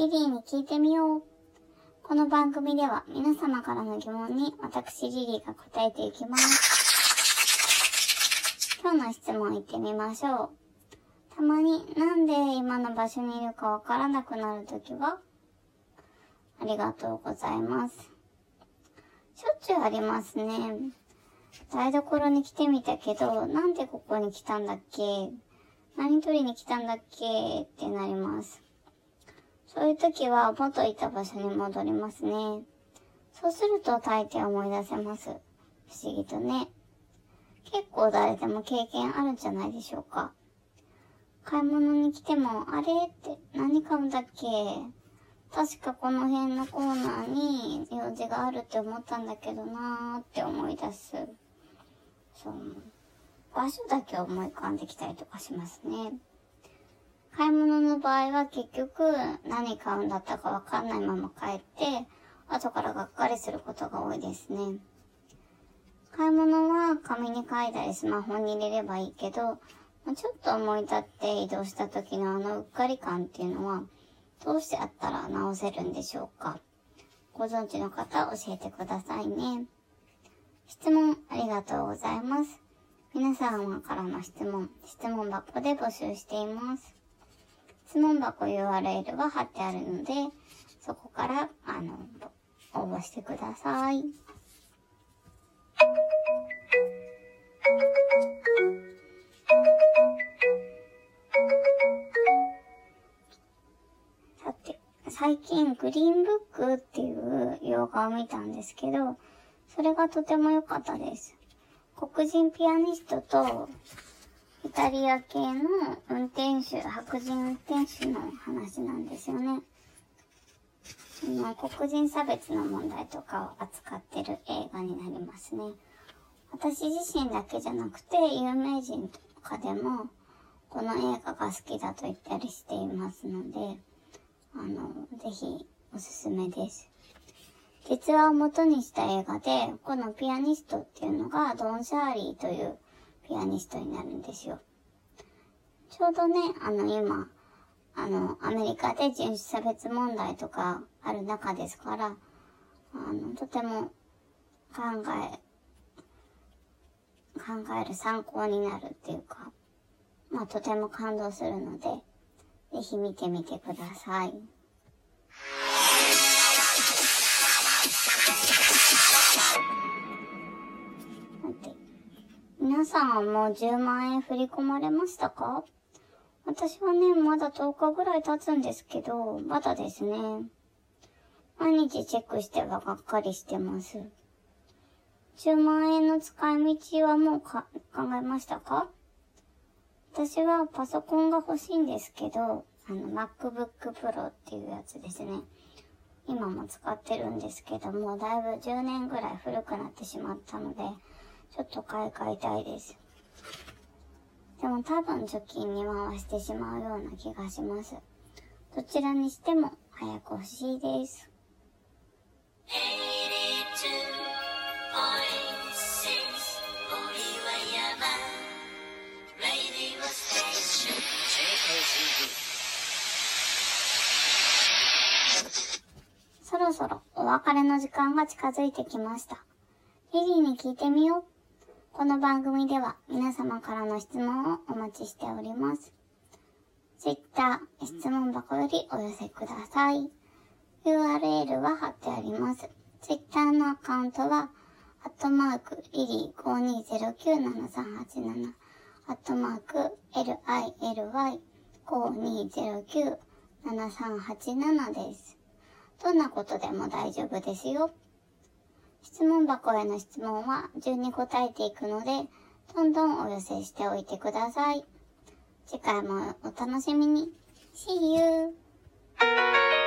リリーに聞いてみよう。この番組では皆様からの疑問に私リリーが答えていきます。今日の質問いってみましょう。たまになんで今の場所にいるかわからなくなるときはありがとうございます。しょっちゅうありますね。台所に来てみたけど、なんでここに来たんだっけ？何取りに来たんだっけ？ってなります。そういう時は元いた場所に戻りますね。そうすると大抵思い出せます。不思議とね。結構誰でも経験あるんじゃないでしょうか。買い物に来ても、あれって何買うんだっけ？確かこの辺のコーナーに用事があるって思ったんだけどなーって思い出す。そう。場所だけ思い浮かんできたりとかしますね。買い物の場合は結局何買うんだったかわかんないまま帰って、後からがっかりすることが多いですね。買い物は紙に書いたりスマホに入れればいいけど、ちょっと思い立って移動した時のあのうっかり感っていうのは、どうしてあったら直せるんでしょうかご存知の方教えてくださいね。質問ありがとうございます。皆様からの質問、質問箱で募集しています。質問箱 URL は貼ってあるので、そこから、あの、応募してください。さて、最近グリーンブックっていう洋画を見たんですけど、それがとても良かったです。黒人ピアニストとイタリア系の運転手、白人運転手の話なんですよね。その黒人差別の問題とかを扱ってる映画になりますね。私自身だけじゃなくて有名人とかでもこの映画が好きだと言ったりしていますので、あの、ぜひおすすめです。実話を元にした映画で、このピアニストっていうのがドン・シャーリーというピアニストになるんですよ。ちょうどね、あの今、あの、アメリカで人種差別問題とかある中ですから、あの、とても考え、考える参考になるっていうか、まあとても感動するので、ぜひ見てみてください。皆さんはもう10万円振り込まれましたか？私はね、まだ10日ぐらい経つんですけど、まだですね。毎日チェックしてはがっかりしてます。10万円の使い道はもう考えましたか？私はパソコンが欲しいんですけど、あの MacBook Pro っていうやつですね。今も使ってるんですけども、だいぶ10年ぐらい古くなってしまったので、ちょっと買い替えたいです。でも多分貯金に回してしまうような気がします。どちらにしても早く欲しいです。そろそろお別れの時間が近づいてきました。リリーに聞いてみよう。この番組では皆様からの質問をお待ちしております。Twitter 質問箱よりお寄せください。URL は貼ってあります。Twitter のアカウントは、アットマーク、リリー52097387、アットマーク、LILY52097387 です。どんなことでも大丈夫ですよ。質問箱への質問は順に答えていくので、どんどんお寄せしておいてください。次回もお楽しみに。See you!